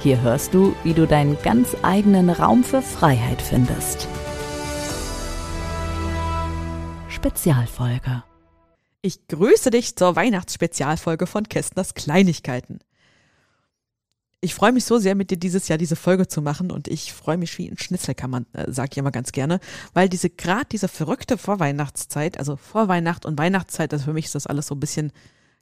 hier hörst du, wie du deinen ganz eigenen Raum für Freiheit findest. Spezialfolge. Ich grüße dich zur Weihnachtsspezialfolge von Kästners Kleinigkeiten. Ich freue mich so sehr, mit dir dieses Jahr diese Folge zu machen und ich freue mich wie ein Schnitzelkammer, äh, sage ich immer ganz gerne, weil diese gerade diese verrückte Vorweihnachtszeit, also Vorweihnacht und Weihnachtszeit, also für mich ist das alles so ein bisschen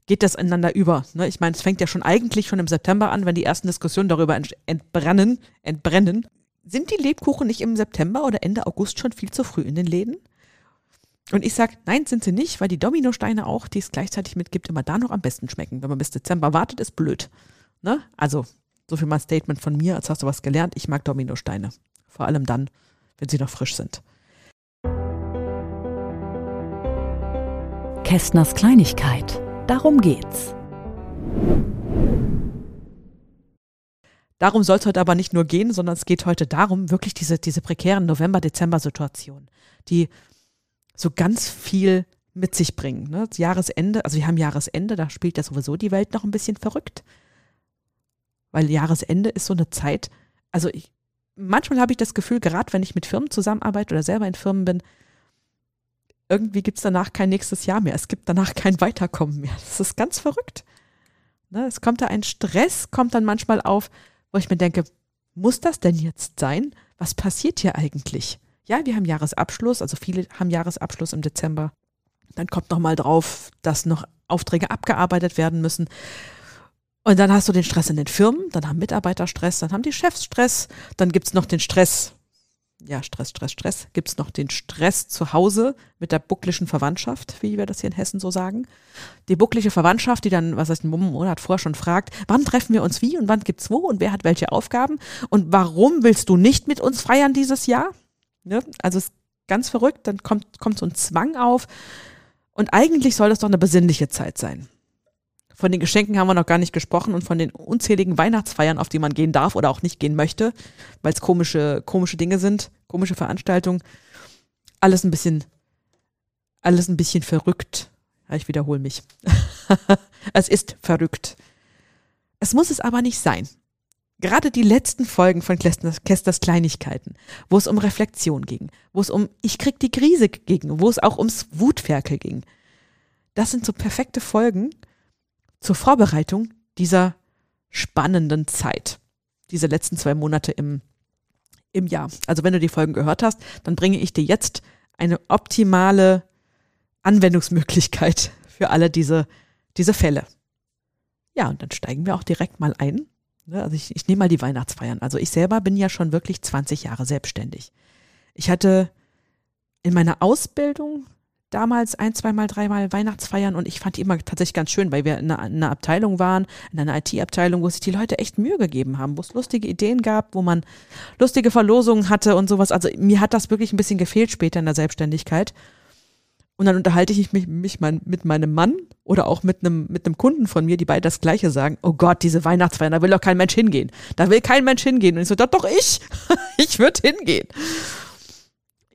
geht das ineinander über. Ne? Ich meine, es fängt ja schon eigentlich schon im September an, wenn die ersten Diskussionen darüber entbrennen, entbrennen. Sind die Lebkuchen nicht im September oder Ende August schon viel zu früh in den Läden? Und ich sage, nein, sind sie nicht, weil die Dominosteine auch, die es gleichzeitig mitgibt, immer da noch am besten schmecken. Wenn man bis Dezember wartet, ist blöd. Ne? Also, so viel mal Statement von mir, als hast du was gelernt. Ich mag Dominosteine. Vor allem dann, wenn sie noch frisch sind. Kästners Kleinigkeit. Darum geht's. Darum soll es heute aber nicht nur gehen, sondern es geht heute darum, wirklich diese, diese prekären November-Dezember-Situationen, die so ganz viel mit sich bringen. Ne? Das Jahresende, also wir haben Jahresende, da spielt ja sowieso die Welt noch ein bisschen verrückt. Weil Jahresende ist so eine Zeit, also ich, manchmal habe ich das Gefühl, gerade wenn ich mit Firmen zusammenarbeite oder selber in Firmen bin, irgendwie gibt es danach kein nächstes Jahr mehr. Es gibt danach kein Weiterkommen mehr. Das ist ganz verrückt. Ne, es kommt da ein Stress, kommt dann manchmal auf, wo ich mir denke, muss das denn jetzt sein? Was passiert hier eigentlich? Ja, wir haben Jahresabschluss, also viele haben Jahresabschluss im Dezember. Dann kommt noch mal drauf, dass noch Aufträge abgearbeitet werden müssen. Und dann hast du den Stress in den Firmen, dann haben Mitarbeiter Stress, dann haben die Chefs Stress, dann gibt es noch den Stress ja, Stress, Stress, Stress, gibt es noch den Stress zu Hause mit der bucklischen Verwandtschaft, wie wir das hier in Hessen so sagen. Die bucklige Verwandtschaft, die dann, was heißt, einen Monat vorher schon fragt, wann treffen wir uns wie und wann gibt's wo und wer hat welche Aufgaben und warum willst du nicht mit uns feiern dieses Jahr? Ne? Also ist ganz verrückt, dann kommt, kommt so ein Zwang auf und eigentlich soll das doch eine besinnliche Zeit sein. Von den Geschenken haben wir noch gar nicht gesprochen und von den unzähligen Weihnachtsfeiern, auf die man gehen darf oder auch nicht gehen möchte, weil es komische, komische Dinge sind, komische Veranstaltungen. Alles ein bisschen, alles ein bisschen verrückt. Ich wiederhole mich. es ist verrückt. Es muss es aber nicht sein. Gerade die letzten Folgen von Kesters Kleinigkeiten, wo es um Reflexion ging, wo es um Ich krieg die Krise ging, wo es auch ums Wutferkel ging. Das sind so perfekte Folgen, zur Vorbereitung dieser spannenden Zeit. Diese letzten zwei Monate im, im Jahr. Also wenn du die Folgen gehört hast, dann bringe ich dir jetzt eine optimale Anwendungsmöglichkeit für alle diese, diese Fälle. Ja, und dann steigen wir auch direkt mal ein. Ne, also ich, ich nehme mal die Weihnachtsfeiern. Also ich selber bin ja schon wirklich 20 Jahre selbstständig. Ich hatte in meiner Ausbildung damals ein, zweimal, dreimal Weihnachtsfeiern und ich fand die immer tatsächlich ganz schön, weil wir in einer, in einer Abteilung waren, in einer IT-Abteilung, wo sich die Leute echt Mühe gegeben haben, wo es lustige Ideen gab, wo man lustige Verlosungen hatte und sowas. Also mir hat das wirklich ein bisschen gefehlt später in der Selbstständigkeit. Und dann unterhalte ich mich, mich mein, mit meinem Mann oder auch mit einem, mit einem Kunden von mir, die beide das Gleiche sagen. Oh Gott, diese Weihnachtsfeiern, da will doch kein Mensch hingehen. Da will kein Mensch hingehen. Und ich so, doch, doch ich. ich würde hingehen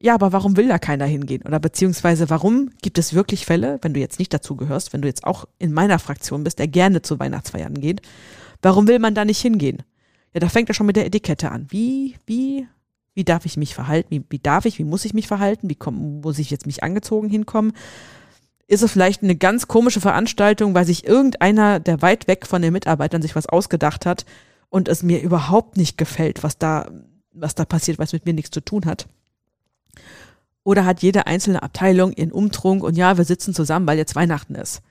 ja, aber warum will da keiner hingehen? Oder beziehungsweise warum gibt es wirklich Fälle, wenn du jetzt nicht dazu gehörst, wenn du jetzt auch in meiner Fraktion bist, der gerne zu Weihnachtsfeiern geht, warum will man da nicht hingehen? Ja, da fängt er schon mit der Etikette an. Wie, wie, wie darf ich mich verhalten? Wie, wie darf ich, wie muss ich mich verhalten? Wie komm, muss ich jetzt mich angezogen hinkommen? Ist es vielleicht eine ganz komische Veranstaltung, weil sich irgendeiner, der weit weg von den Mitarbeitern sich was ausgedacht hat und es mir überhaupt nicht gefällt, was da, was da passiert, was mit mir nichts zu tun hat? Oder hat jede einzelne Abteilung ihren Umtrunk und ja, wir sitzen zusammen, weil jetzt Weihnachten ist.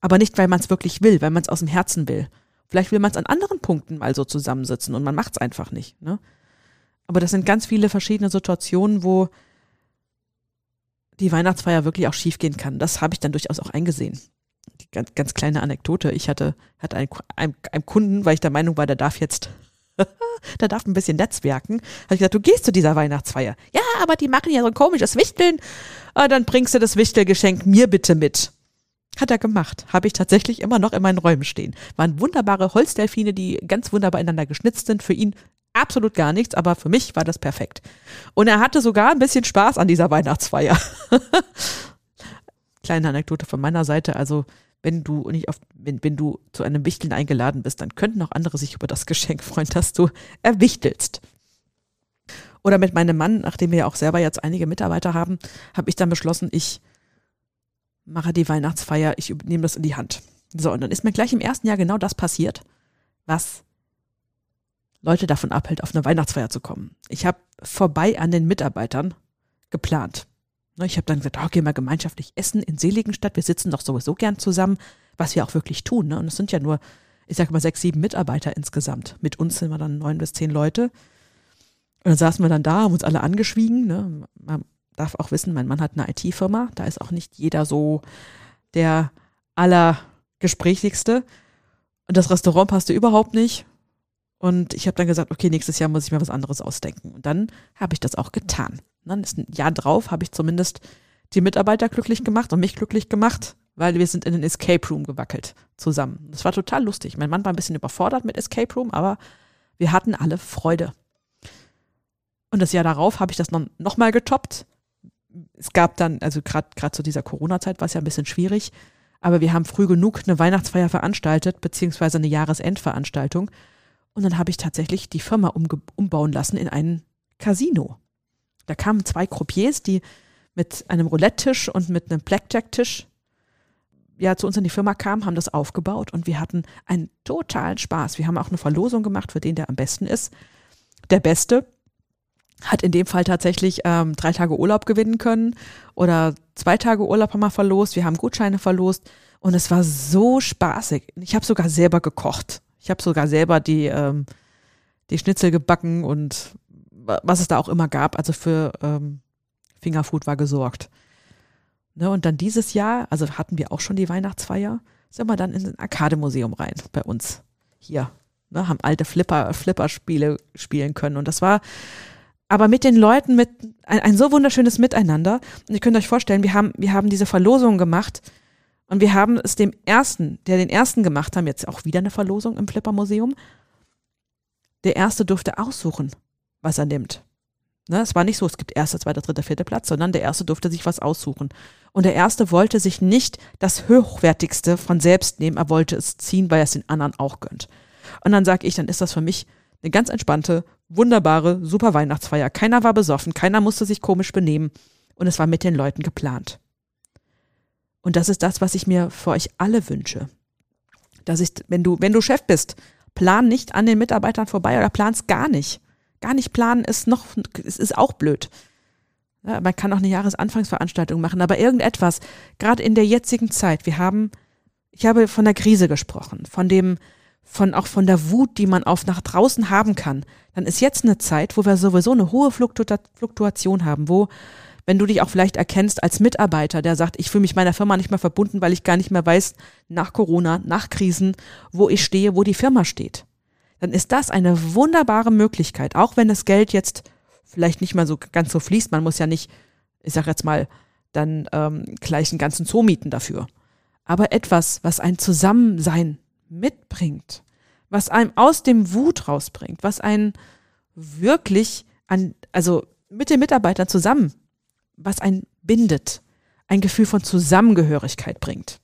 Aber nicht, weil man es wirklich will, weil man es aus dem Herzen will. Vielleicht will man es an anderen Punkten mal so zusammensitzen und man macht es einfach nicht. Ne? Aber das sind ganz viele verschiedene Situationen, wo die Weihnachtsfeier wirklich auch schiefgehen kann. Das habe ich dann durchaus auch eingesehen. Ganz, ganz kleine Anekdote. Ich hatte, hatte einen, einen, einen Kunden, weil ich der Meinung war, der darf jetzt da darf ein bisschen netzwerken. Habe ich gesagt, du gehst zu dieser Weihnachtsfeier. Ja, aber die machen ja so ein komisches Wichteln. Ah, dann bringst du das Wichtelgeschenk mir bitte mit. Hat er gemacht. Habe ich tatsächlich immer noch in meinen Räumen stehen. Waren wunderbare Holzdelfine, die ganz wunderbar ineinander geschnitzt sind. Für ihn absolut gar nichts, aber für mich war das perfekt. Und er hatte sogar ein bisschen Spaß an dieser Weihnachtsfeier. Kleine Anekdote von meiner Seite. Also, wenn du nicht auf, wenn, wenn du zu einem Wichteln eingeladen bist, dann könnten auch andere sich über das Geschenk freuen, dass du erwichtelst. Oder mit meinem Mann, nachdem wir ja auch selber jetzt einige Mitarbeiter haben, habe ich dann beschlossen, ich mache die Weihnachtsfeier, ich übernehme das in die Hand. So, und dann ist mir gleich im ersten Jahr genau das passiert, was Leute davon abhält, auf eine Weihnachtsfeier zu kommen. Ich habe vorbei an den Mitarbeitern geplant. Ne, ich habe dann gesagt, oh, gehen wir gemeinschaftlich essen in Seligenstadt. Wir sitzen doch sowieso gern zusammen, was wir auch wirklich tun. Ne? Und es sind ja nur, ich sage mal, sechs, sieben Mitarbeiter insgesamt. Mit uns sind wir dann neun bis zehn Leute. Und dann saßen wir dann da, haben uns alle angeschwiegen. Ne? Man darf auch wissen, mein Mann hat eine IT-Firma. Da ist auch nicht jeder so der allergesprächigste. Und das Restaurant passte überhaupt nicht. Und ich habe dann gesagt, okay, nächstes Jahr muss ich mir was anderes ausdenken. Und dann habe ich das auch getan. Dann ist ein Jahr drauf, habe ich zumindest die Mitarbeiter glücklich gemacht und mich glücklich gemacht, weil wir sind in den Escape Room gewackelt zusammen. Das war total lustig. Mein Mann war ein bisschen überfordert mit Escape Room, aber wir hatten alle Freude. Und das Jahr darauf habe ich das noch, noch mal getoppt. Es gab dann, also gerade zu dieser Corona-Zeit war es ja ein bisschen schwierig, aber wir haben früh genug eine Weihnachtsfeier veranstaltet, beziehungsweise eine Jahresendveranstaltung. Und dann habe ich tatsächlich die Firma umbauen lassen in ein Casino. Da kamen zwei Croupiers, die mit einem Roulette-Tisch und mit einem Blackjack-Tisch ja zu uns in die Firma kamen, haben das aufgebaut und wir hatten einen totalen Spaß. Wir haben auch eine Verlosung gemacht für den, der am besten ist. Der Beste hat in dem Fall tatsächlich ähm, drei Tage Urlaub gewinnen können oder zwei Tage Urlaub haben wir verlost. Wir haben Gutscheine verlost und es war so spaßig. Ich habe sogar selber gekocht. Ich habe sogar selber die, ähm, die Schnitzel gebacken und was es da auch immer gab. Also für ähm, Fingerfood war gesorgt. Ne, und dann dieses Jahr, also hatten wir auch schon die Weihnachtsfeier, sind wir dann in ein Arcade-Museum rein bei uns hier. Ne, haben alte Flipper, Flipper-Spiele spielen können. Und das war aber mit den Leuten mit ein, ein so wunderschönes Miteinander. Und ihr könnt euch vorstellen, wir haben, wir haben diese Verlosung gemacht und wir haben es dem ersten, der den ersten gemacht haben, jetzt auch wieder eine Verlosung im Flipper Museum. Der erste durfte aussuchen, was er nimmt. Ne, es war nicht so, es gibt erster, zweiter, dritter, vierter Platz, sondern der erste durfte sich was aussuchen. Und der erste wollte sich nicht das Hochwertigste von selbst nehmen, er wollte es ziehen, weil er es den anderen auch gönnt. Und dann sage ich, dann ist das für mich eine ganz entspannte, wunderbare, super Weihnachtsfeier. Keiner war besoffen, keiner musste sich komisch benehmen und es war mit den Leuten geplant. Und das ist das, was ich mir für euch alle wünsche. Dass ich, wenn du, wenn du Chef bist, plan nicht an den Mitarbeitern vorbei oder plan's gar nicht. Gar nicht planen ist noch, es ist auch blöd. Ja, man kann auch eine Jahresanfangsveranstaltung machen, aber irgendetwas, gerade in der jetzigen Zeit, wir haben, ich habe von der Krise gesprochen, von dem, von auch von der Wut, die man auf nach draußen haben kann, dann ist jetzt eine Zeit, wo wir sowieso eine hohe Fluktuation haben, wo wenn du dich auch vielleicht erkennst als Mitarbeiter, der sagt, ich fühle mich meiner Firma nicht mehr verbunden, weil ich gar nicht mehr weiß, nach Corona, nach Krisen, wo ich stehe, wo die Firma steht. Dann ist das eine wunderbare Möglichkeit, auch wenn das Geld jetzt vielleicht nicht mal so ganz so fließt. Man muss ja nicht, ich sag jetzt mal, dann ähm, gleich einen ganzen Zoo mieten dafür. Aber etwas, was ein Zusammensein mitbringt, was einem aus dem Wut rausbringt, was einen wirklich an, also mit den Mitarbeitern zusammen was einen bindet, ein Gefühl von Zusammengehörigkeit bringt.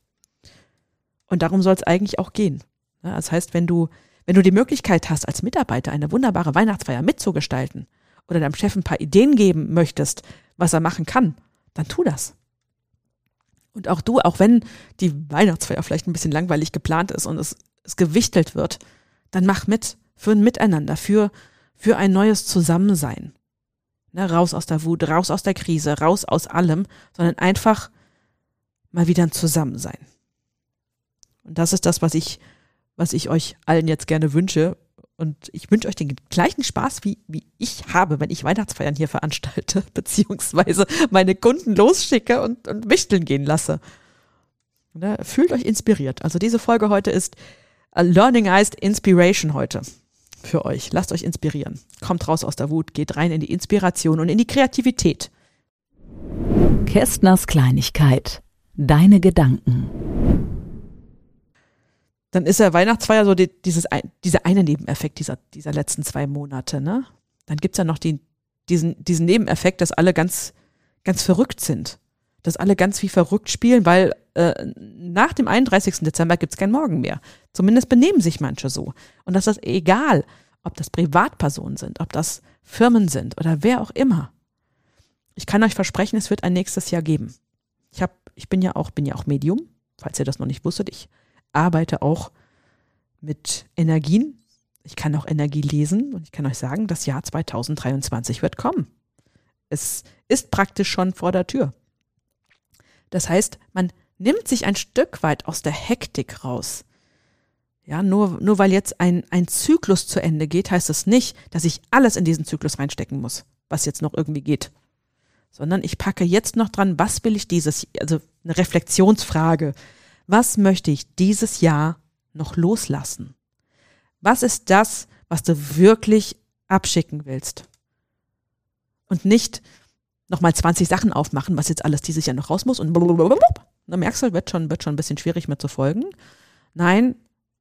Und darum soll es eigentlich auch gehen. Das heißt, wenn du, wenn du die Möglichkeit hast, als Mitarbeiter eine wunderbare Weihnachtsfeier mitzugestalten oder deinem Chef ein paar Ideen geben möchtest, was er machen kann, dann tu das. Und auch du, auch wenn die Weihnachtsfeier vielleicht ein bisschen langweilig geplant ist und es, es gewichtelt wird, dann mach mit für ein Miteinander, für, für ein neues Zusammensein. Ne, raus aus der Wut, raus aus der Krise, raus aus allem, sondern einfach mal wieder ein Zusammensein. Und das ist das, was ich, was ich euch allen jetzt gerne wünsche. Und ich wünsche euch den gleichen Spaß, wie, wie ich habe, wenn ich Weihnachtsfeiern hier veranstalte, beziehungsweise meine Kunden losschicke und, und wichteln gehen lasse. Ne, fühlt euch inspiriert. Also diese Folge heute ist Learning heißt Inspiration heute. für euch. Lasst euch inspirieren. Kommt raus aus der Wut, geht rein in die Inspiration und in die Kreativität. Kästners Kleinigkeit. Deine Gedanken. Dann ist ja Weihnachtsfeier so die, dieses, dieser eine Nebeneffekt dieser, dieser letzten zwei Monate. Ne? Dann gibt es ja noch die, diesen, diesen Nebeneffekt, dass alle ganz, ganz verrückt sind. Dass alle ganz wie verrückt spielen, weil äh, nach dem 31. Dezember gibt es kein Morgen mehr. Zumindest benehmen sich manche so. Und das ist egal, ob das Privatpersonen sind, ob das Firmen sind oder wer auch immer. Ich kann euch versprechen, es wird ein nächstes Jahr geben. Ich habe, ich bin ja auch, bin ja auch Medium, falls ihr das noch nicht wusstet. Ich arbeite auch mit Energien. Ich kann auch Energie lesen und ich kann euch sagen, das Jahr 2023 wird kommen. Es ist praktisch schon vor der Tür. Das heißt, man nimmt sich ein Stück weit aus der Hektik raus. Ja, nur, nur weil jetzt ein, ein Zyklus zu Ende geht, heißt das nicht, dass ich alles in diesen Zyklus reinstecken muss, was jetzt noch irgendwie geht. Sondern ich packe jetzt noch dran, was will ich dieses, also eine Reflexionsfrage. Was möchte ich dieses Jahr noch loslassen? Was ist das, was du wirklich abschicken willst? Und nicht nochmal 20 Sachen aufmachen, was jetzt alles dieses Jahr noch raus muss und blablabla. Na, merkst du, wird schon, wird schon ein bisschen schwierig mir zu folgen. Nein,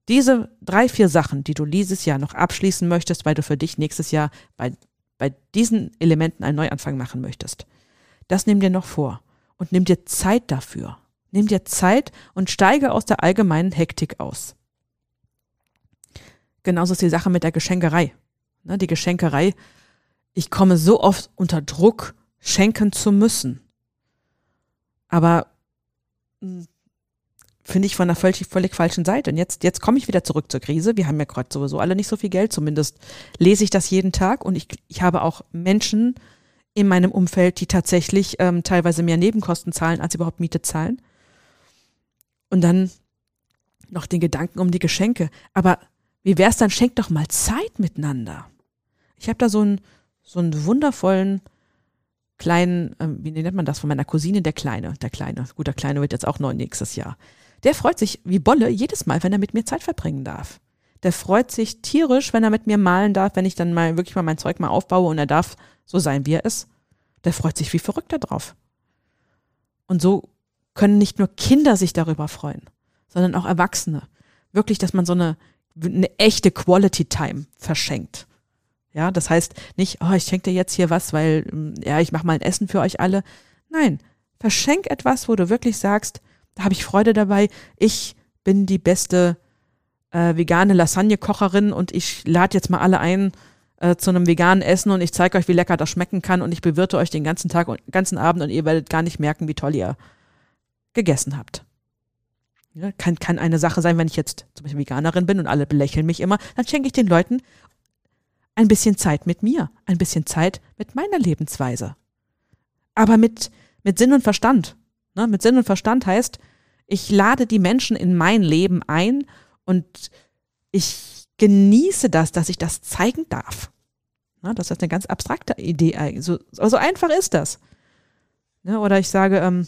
diese drei, vier Sachen, die du dieses Jahr noch abschließen möchtest, weil du für dich nächstes Jahr bei, bei diesen Elementen einen Neuanfang machen möchtest, das nimm dir noch vor und nimm dir Zeit dafür. Nimm dir Zeit und steige aus der allgemeinen Hektik aus. Genauso ist die Sache mit der Geschenkerei. Ne, die Geschenkerei, ich komme so oft unter Druck, schenken zu müssen. Aber hm, finde ich von der völlig, völlig falschen Seite. Und jetzt, jetzt komme ich wieder zurück zur Krise. Wir haben ja gerade sowieso alle nicht so viel Geld, zumindest lese ich das jeden Tag und ich, ich habe auch Menschen in meinem Umfeld, die tatsächlich ähm, teilweise mehr Nebenkosten zahlen, als überhaupt Miete zahlen. Und dann noch den Gedanken um die Geschenke. Aber wie wäre es dann, schenkt doch mal Zeit miteinander. Ich habe da so einen, so einen wundervollen kleinen, äh, wie nennt man das, von meiner Cousine, der Kleine, der Kleine. Gut, der Kleine wird jetzt auch neu nächstes Jahr. Der freut sich wie Bolle jedes Mal, wenn er mit mir Zeit verbringen darf. Der freut sich tierisch, wenn er mit mir malen darf, wenn ich dann mal wirklich mal mein Zeug mal aufbaue und er darf so sein, wie er ist. Der freut sich wie verrückt darauf. Und so können nicht nur Kinder sich darüber freuen, sondern auch Erwachsene. Wirklich, dass man so eine, eine echte Quality Time verschenkt. Ja, das heißt nicht, oh, ich schenke dir jetzt hier was, weil, mm, ja, ich mache mal ein Essen für euch alle. Nein, verschenk etwas, wo du wirklich sagst, da habe ich Freude dabei. Ich bin die beste äh, vegane Lasagne-Kocherin und ich lade jetzt mal alle ein äh, zu einem veganen Essen und ich zeige euch, wie lecker das schmecken kann und ich bewirte euch den ganzen Tag und ganzen Abend und ihr werdet gar nicht merken, wie toll ihr gegessen habt. Ja, kann, kann eine Sache sein, wenn ich jetzt zum Beispiel Veganerin bin und alle belächeln mich immer, dann schenke ich den Leuten ein bisschen Zeit mit mir, ein bisschen Zeit mit meiner Lebensweise. Aber mit, mit Sinn und Verstand. Ne? Mit Sinn und Verstand heißt, ich lade die Menschen in mein Leben ein und ich genieße das, dass ich das zeigen darf. Ne? Das ist eine ganz abstrakte Idee. So, so einfach ist das. Ne? Oder ich sage, ähm,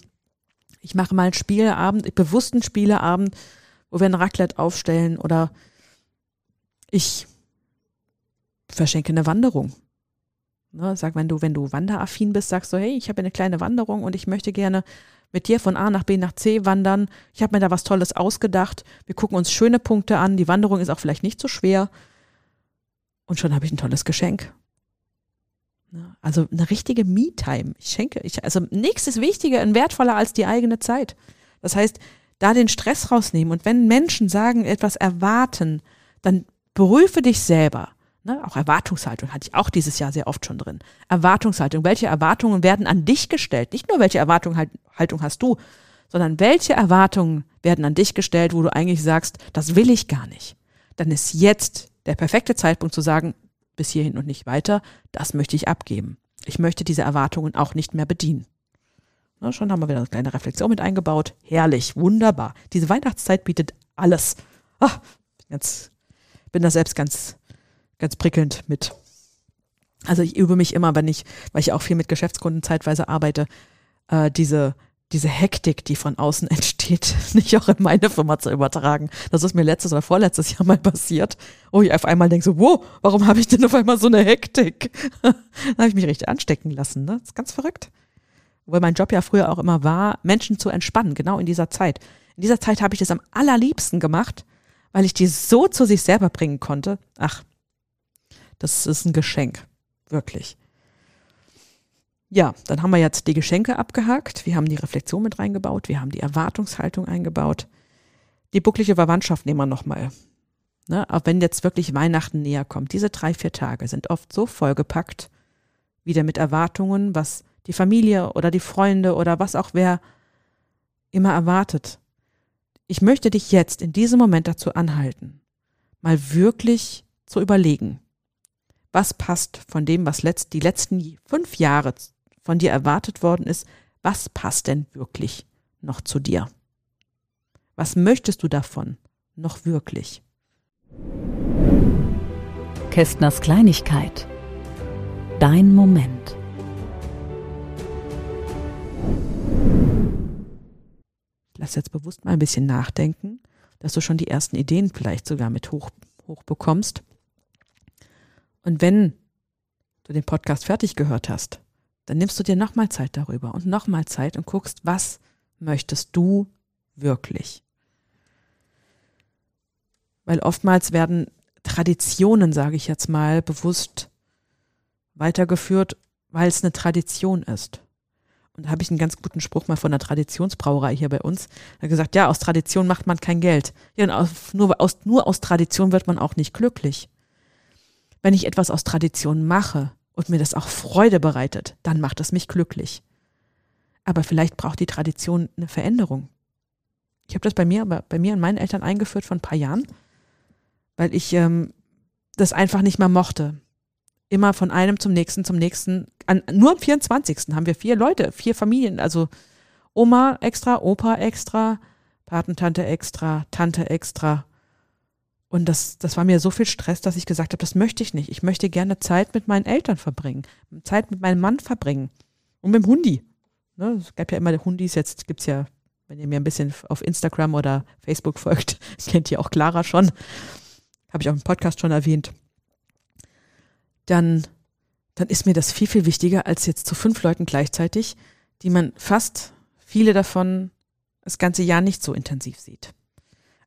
ich mache mal einen Spieleabend, bewussten Spieleabend, wo wir ein Raclette aufstellen oder ich verschenke eine Wanderung. Ne, sag, wenn du, wenn du wanderaffin bist, sagst du, hey, ich habe eine kleine Wanderung und ich möchte gerne mit dir von A nach B nach C wandern. Ich habe mir da was Tolles ausgedacht. Wir gucken uns schöne Punkte an. Die Wanderung ist auch vielleicht nicht so schwer. Und schon habe ich ein tolles Geschenk. Ne, also eine richtige Me-Time. Ich schenke, ich, also nichts ist wichtiger und wertvoller als die eigene Zeit. Das heißt, da den Stress rausnehmen und wenn Menschen sagen, etwas erwarten, dann prüfe dich selber. Ne? Auch Erwartungshaltung hatte ich auch dieses Jahr sehr oft schon drin. Erwartungshaltung. Welche Erwartungen werden an dich gestellt? Nicht nur welche Erwartungshaltung hast du, sondern welche Erwartungen werden an dich gestellt, wo du eigentlich sagst, das will ich gar nicht. Dann ist jetzt der perfekte Zeitpunkt zu sagen, bis hierhin und nicht weiter, das möchte ich abgeben. Ich möchte diese Erwartungen auch nicht mehr bedienen. Na, schon haben wir wieder eine kleine Reflexion mit eingebaut. Herrlich, wunderbar. Diese Weihnachtszeit bietet alles. Ach, jetzt bin da selbst ganz ganz prickelnd mit. Also ich übe mich immer, wenn ich, weil ich auch viel mit Geschäftskunden zeitweise arbeite, äh, diese diese Hektik, die von außen entsteht, nicht auch in meine Firma zu übertragen. Das ist mir letztes oder vorletztes Jahr mal passiert, wo ich auf einmal denke so, wow, warum habe ich denn auf einmal so eine Hektik? da habe ich mich richtig anstecken lassen. Ne? Das ist ganz verrückt. Weil mein Job ja früher auch immer war, Menschen zu entspannen, genau in dieser Zeit. In dieser Zeit habe ich das am allerliebsten gemacht, weil ich die so zu sich selber bringen konnte. Ach, das ist ein Geschenk. Wirklich. Ja, dann haben wir jetzt die Geschenke abgehakt. Wir haben die Reflexion mit reingebaut. Wir haben die Erwartungshaltung eingebaut. Die bucklige Verwandtschaft nehmen wir nochmal. Ne, auch wenn jetzt wirklich Weihnachten näher kommt. Diese drei, vier Tage sind oft so vollgepackt, wieder mit Erwartungen, was die Familie oder die Freunde oder was auch wer immer erwartet. Ich möchte dich jetzt in diesem Moment dazu anhalten, mal wirklich zu überlegen, was passt von dem, was letzt, die letzten fünf Jahre von dir erwartet worden ist, was passt denn wirklich noch zu dir? Was möchtest du davon noch wirklich? Kästners Kleinigkeit. Dein Moment. Lass jetzt bewusst mal ein bisschen nachdenken, dass du schon die ersten Ideen vielleicht sogar mit hoch, hoch bekommst. Und wenn du den Podcast fertig gehört hast, dann nimmst du dir nochmal Zeit darüber und nochmal Zeit und guckst, was möchtest du wirklich? Weil oftmals werden Traditionen, sage ich jetzt mal, bewusst weitergeführt, weil es eine Tradition ist. Und da habe ich einen ganz guten Spruch mal von der Traditionsbrauerei hier bei uns. Er hat gesagt, ja, aus Tradition macht man kein Geld. Ja, nur, aus, nur aus Tradition wird man auch nicht glücklich. Wenn ich etwas aus Tradition mache, und mir das auch Freude bereitet, dann macht es mich glücklich. Aber vielleicht braucht die Tradition eine Veränderung. Ich habe das bei mir, bei mir und meinen Eltern eingeführt vor ein paar Jahren, weil ich ähm, das einfach nicht mehr mochte. Immer von einem zum nächsten, zum nächsten. An, nur am 24. haben wir vier Leute, vier Familien, also Oma extra, Opa extra, Patentante extra, Tante extra und das, das war mir so viel Stress, dass ich gesagt habe, das möchte ich nicht. Ich möchte gerne Zeit mit meinen Eltern verbringen, Zeit mit meinem Mann verbringen und mit dem Hundi. Ne, es gab ja immer Hundis, jetzt gibt es ja, wenn ihr mir ein bisschen auf Instagram oder Facebook folgt, kennt ihr auch Clara schon, habe ich auch im Podcast schon erwähnt. Dann, dann ist mir das viel, viel wichtiger als jetzt zu fünf Leuten gleichzeitig, die man fast viele davon das ganze Jahr nicht so intensiv sieht.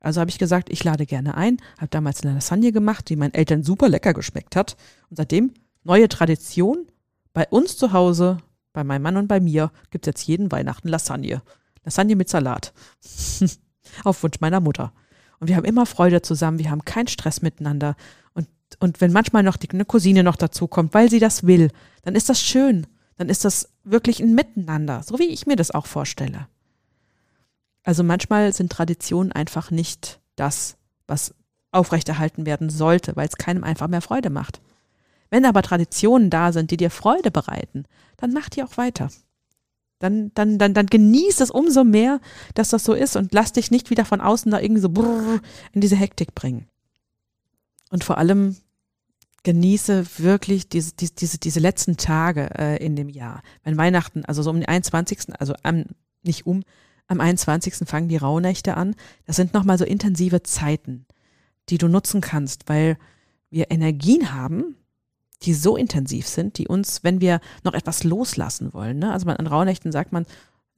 Also habe ich gesagt, ich lade gerne ein, habe damals eine Lasagne gemacht, die meinen Eltern super lecker geschmeckt hat. Und seitdem neue Tradition. Bei uns zu Hause, bei meinem Mann und bei mir, gibt es jetzt jeden Weihnachten Lasagne. Lasagne mit Salat. Auf Wunsch meiner Mutter. Und wir haben immer Freude zusammen, wir haben keinen Stress miteinander. Und, und wenn manchmal noch die, eine Cousine noch dazu kommt, weil sie das will, dann ist das schön. Dann ist das wirklich ein Miteinander, so wie ich mir das auch vorstelle. Also manchmal sind Traditionen einfach nicht das, was aufrechterhalten werden sollte, weil es keinem einfach mehr Freude macht. Wenn aber Traditionen da sind, die dir Freude bereiten, dann mach die auch weiter. Dann, dann, dann, dann genieß es umso mehr, dass das so ist und lass dich nicht wieder von außen da irgendwie so brrr in diese Hektik bringen. Und vor allem genieße wirklich diese, diese, diese, letzten Tage äh, in dem Jahr. Wenn Weihnachten, also so um den 21., also am, nicht um, am 21. fangen die Rauhnächte an. Das sind nochmal so intensive Zeiten, die du nutzen kannst, weil wir Energien haben, die so intensiv sind, die uns, wenn wir noch etwas loslassen wollen, ne? also man, an Rauhnächten sagt man,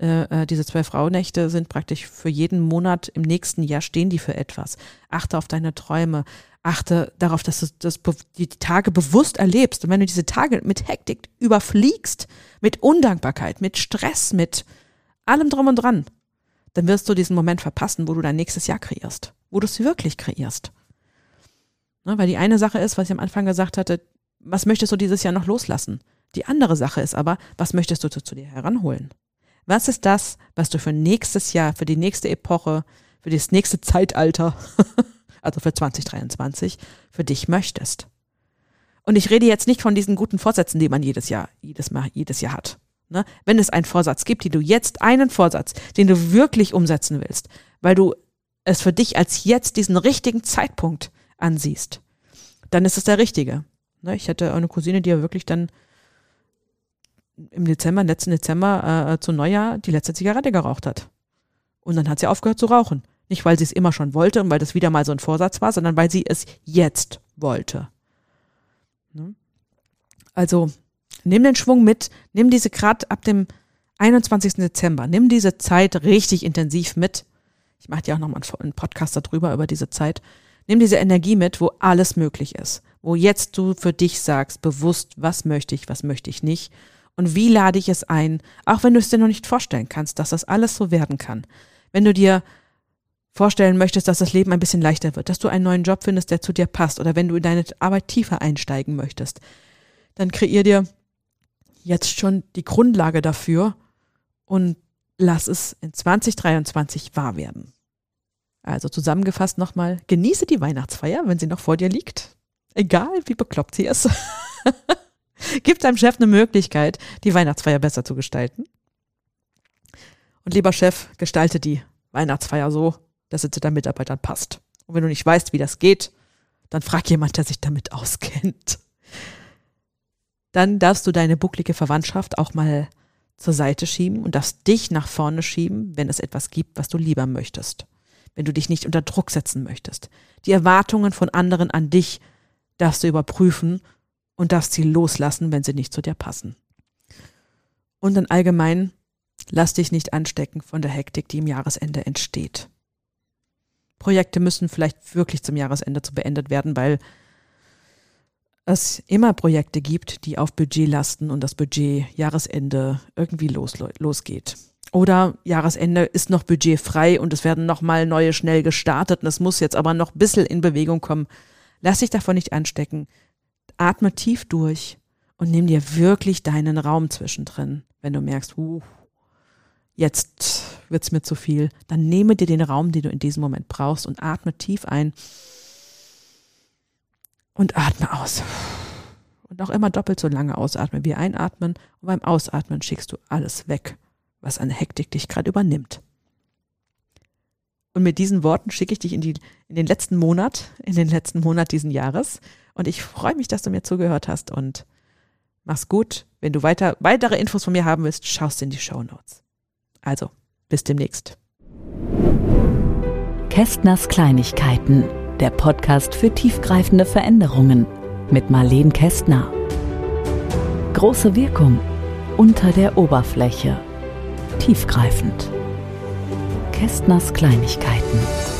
äh, äh, diese zwölf Rauhnächte sind praktisch für jeden Monat im nächsten Jahr stehen die für etwas. Achte auf deine Träume, achte darauf, dass du das, die Tage bewusst erlebst. Und wenn du diese Tage mit Hektik überfliegst, mit Undankbarkeit, mit Stress, mit allem drum und dran, dann wirst du diesen Moment verpassen, wo du dein nächstes Jahr kreierst, wo du es wirklich kreierst. Ne, weil die eine Sache ist, was ich am Anfang gesagt hatte, was möchtest du dieses Jahr noch loslassen? Die andere Sache ist aber, was möchtest du zu, zu dir heranholen? Was ist das, was du für nächstes Jahr, für die nächste Epoche, für das nächste Zeitalter, also für 2023, für dich möchtest? Und ich rede jetzt nicht von diesen guten Vorsätzen, die man jedes Jahr, jedes Mal, jedes Jahr hat. Ne? Wenn es einen Vorsatz gibt, den du jetzt, einen Vorsatz, den du wirklich umsetzen willst, weil du es für dich als jetzt diesen richtigen Zeitpunkt ansiehst, dann ist es der richtige. Ne? Ich hatte eine Cousine, die ja wirklich dann im Dezember, letzten Dezember äh, zu Neujahr die letzte Zigarette geraucht hat. Und dann hat sie aufgehört zu rauchen. Nicht, weil sie es immer schon wollte und weil das wieder mal so ein Vorsatz war, sondern weil sie es jetzt wollte. Ne? Also nimm den Schwung mit, nimm diese gerade ab dem 21. Dezember, nimm diese Zeit richtig intensiv mit. Ich mache dir auch nochmal einen Podcast darüber, über diese Zeit. Nimm diese Energie mit, wo alles möglich ist. Wo jetzt du für dich sagst, bewusst, was möchte ich, was möchte ich nicht. Und wie lade ich es ein, auch wenn du es dir noch nicht vorstellen kannst, dass das alles so werden kann. Wenn du dir vorstellen möchtest, dass das Leben ein bisschen leichter wird, dass du einen neuen Job findest, der zu dir passt, oder wenn du in deine Arbeit tiefer einsteigen möchtest, dann kreier dir jetzt schon die Grundlage dafür und lass es in 2023 wahr werden. Also zusammengefasst nochmal, genieße die Weihnachtsfeier, wenn sie noch vor dir liegt. Egal, wie bekloppt sie ist. Gib deinem Chef eine Möglichkeit, die Weihnachtsfeier besser zu gestalten. Und lieber Chef, gestalte die Weihnachtsfeier so, dass es zu deinen Mitarbeitern passt. Und wenn du nicht weißt, wie das geht, dann frag jemand, der sich damit auskennt. Dann darfst du deine bucklige Verwandtschaft auch mal zur Seite schieben und darfst dich nach vorne schieben, wenn es etwas gibt, was du lieber möchtest. Wenn du dich nicht unter Druck setzen möchtest. Die Erwartungen von anderen an dich darfst du überprüfen und darfst sie loslassen, wenn sie nicht zu dir passen. Und dann allgemein, lass dich nicht anstecken von der Hektik, die im Jahresende entsteht. Projekte müssen vielleicht wirklich zum Jahresende zu beendet werden, weil es immer Projekte gibt, die auf Budget lasten und das Budget Jahresende irgendwie los, losgeht. Oder Jahresende ist noch budgetfrei und es werden nochmal neue schnell gestartet und es muss jetzt aber noch ein bisschen in Bewegung kommen. Lass dich davon nicht anstecken. Atme tief durch und nimm dir wirklich deinen Raum zwischendrin. Wenn du merkst, uh, jetzt wird's mir zu viel, dann nehme dir den Raum, den du in diesem Moment brauchst und atme tief ein und atme aus. Und auch immer doppelt so lange ausatmen wie einatmen. Und beim Ausatmen schickst du alles weg, was an Hektik dich gerade übernimmt. Und mit diesen Worten schicke ich dich in, die, in den letzten Monat, in den letzten Monat diesen Jahres. Und ich freue mich, dass du mir zugehört hast und mach's gut. Wenn du weiter, weitere Infos von mir haben willst, schaust in die Show Notes. Also, bis demnächst. Kästners Kleinigkeiten der Podcast für tiefgreifende Veränderungen mit Marleen Kästner. Große Wirkung unter der Oberfläche. Tiefgreifend. Kästners Kleinigkeiten.